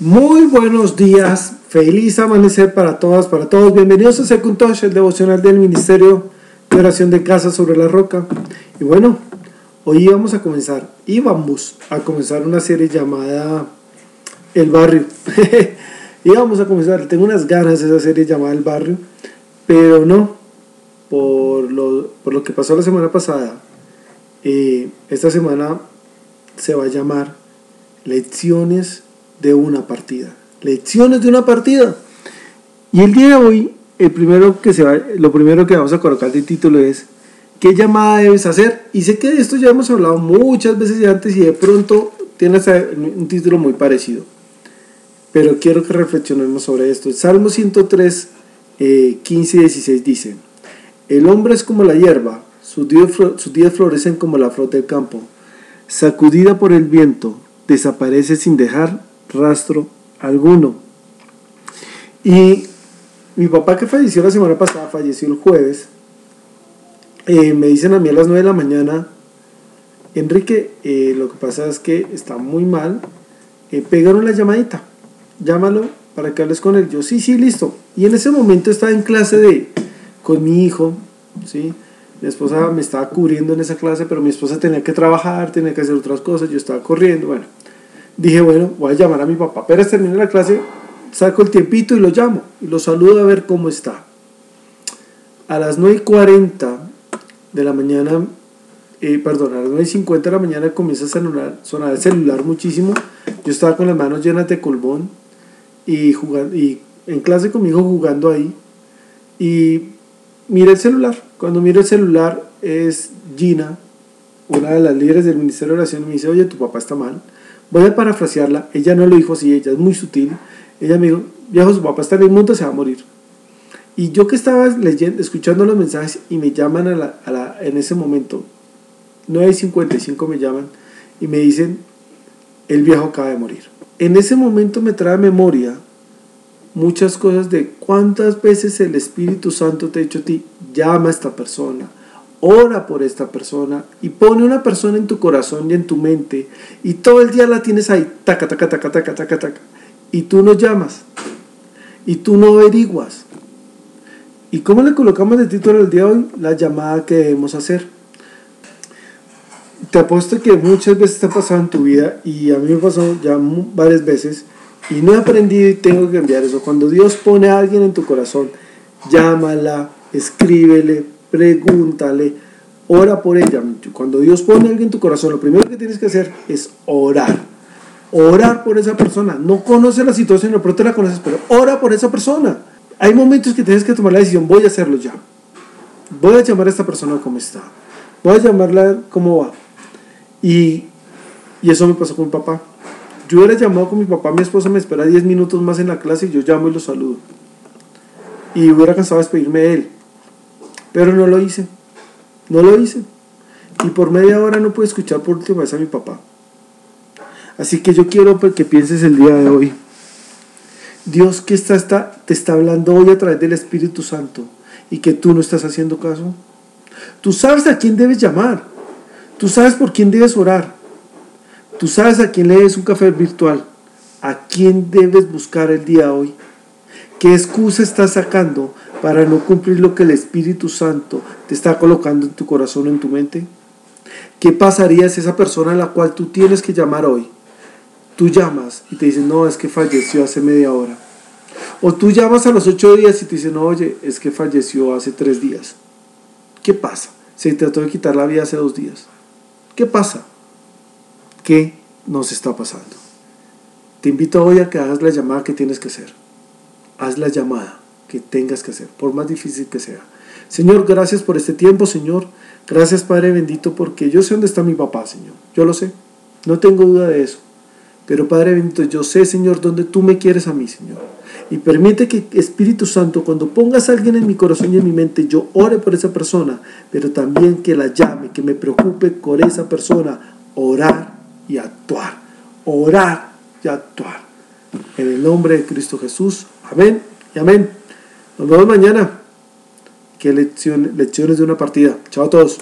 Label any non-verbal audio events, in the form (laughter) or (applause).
Muy buenos días, feliz amanecer para todas, para todos. Bienvenidos a Secuntosh, el devocional del Ministerio de Oración de Casa sobre la Roca. Y bueno, hoy vamos a comenzar, íbamos a comenzar una serie llamada El Barrio. (laughs) íbamos a comenzar, tengo unas ganas de esa serie llamada El Barrio, pero no, por lo, por lo que pasó la semana pasada. Eh, esta semana se va a llamar Lecciones de una partida. Lecciones de una partida. Y el día de hoy, el primero que se va, lo primero que vamos a colocar de título es ¿qué llamada debes hacer? Y sé que de esto ya hemos hablado muchas veces antes y de pronto tiene un título muy parecido. Pero quiero que reflexionemos sobre esto. El Salmo 103, 15 y 16 dice, El hombre es como la hierba, sus días, sus días florecen como la flor del campo, sacudida por el viento, desaparece sin dejar rastro alguno. Y mi papá que falleció la semana pasada, falleció el jueves, eh, me dicen a mí a las 9 de la mañana, Enrique, eh, lo que pasa es que está muy mal, eh, pegaron la llamadita, llámalo para que hables con él. Yo, sí, sí, listo. Y en ese momento estaba en clase de, con mi hijo, ¿sí? Mi esposa me estaba cubriendo en esa clase, pero mi esposa tenía que trabajar, tenía que hacer otras cosas, yo estaba corriendo, bueno dije, bueno, voy a llamar a mi papá. Pero terminé la clase, saco el tiempito y lo llamo. Y lo saludo a ver cómo está. A las 9.40 de la mañana, eh, perdón, a las 9.50 de la mañana comienza a sonar, sonar, el celular muchísimo. Yo estaba con las manos llenas de colbón y, jugando, y en clase conmigo jugando ahí. Y mira el celular. Cuando miro el celular es Gina, una de las líderes del Ministerio de Oración, y me dice, oye, tu papá está mal Voy a parafrasearla, ella no lo dijo así, ella es muy sutil. Ella me dijo, viejo, su papá está en el mundo, se va a morir. Y yo que estaba leyendo, escuchando los mensajes y me llaman a la, a la, en ese momento, 9.55 me llaman y me dicen, el viejo acaba de morir. En ese momento me trae a memoria muchas cosas de cuántas veces el Espíritu Santo te ha dicho a ti, llama a esta persona, ora por esta persona y pone una persona en tu corazón y en tu mente y todo el día la tienes ahí, taca, taca, taca, taca, taca, taca, y tú no llamas y tú no averiguas. ¿Y cómo le colocamos el título del día de hoy? La llamada que debemos hacer. Te apuesto que muchas veces te ha pasado en tu vida y a mí me pasó ya varias veces y no he aprendido y tengo que cambiar eso. Cuando Dios pone a alguien en tu corazón, llámala, escríbele, pregúntale, ora por ella. Cuando Dios pone a alguien en tu corazón, lo primero que tienes que hacer es orar. Orar por esa persona. No conoces la situación, no pronto la conoces, pero ora por esa persona. Hay momentos que tienes que tomar la decisión, voy a hacerlo ya. Voy a llamar a esta persona como está. Voy a llamarla como va. Y, y eso me pasó con mi papá. Yo hubiera llamado con mi papá, mi esposa me espera 10 minutos más en la clase y yo llamo y lo saludo. Y hubiera cansado de despedirme de él. Pero no lo hice. No lo hice. Y por media hora no pude escuchar por última vez a mi papá. Así que yo quiero que pienses el día de hoy. Dios que está, está, te está hablando hoy a través del Espíritu Santo y que tú no estás haciendo caso. Tú sabes a quién debes llamar. Tú sabes por quién debes orar. Tú sabes a quién le debes un café virtual. A quién debes buscar el día de hoy. ¿Qué excusa estás sacando para no cumplir lo que el Espíritu Santo te está colocando en tu corazón, en tu mente? ¿Qué pasaría si esa persona a la cual tú tienes que llamar hoy, tú llamas y te dicen, no, es que falleció hace media hora? O tú llamas a los ocho días y te dicen, no, oye, es que falleció hace tres días. ¿Qué pasa? Se trató de quitar la vida hace dos días. ¿Qué pasa? ¿Qué nos está pasando? Te invito hoy a que hagas la llamada que tienes que hacer. Haz la llamada que tengas que hacer, por más difícil que sea. Señor, gracias por este tiempo, Señor. Gracias, Padre bendito, porque yo sé dónde está mi papá, Señor. Yo lo sé. No tengo duda de eso. Pero Padre bendito, yo sé, Señor, dónde tú me quieres a mí, Señor. Y permite que Espíritu Santo, cuando pongas a alguien en mi corazón y en mi mente, yo ore por esa persona, pero también que la llame, que me preocupe por esa persona, orar y actuar. Orar y actuar. En el nombre de Cristo Jesús. Amén y amén. Nos vemos mañana. Qué lecciones de una partida. Chao a todos.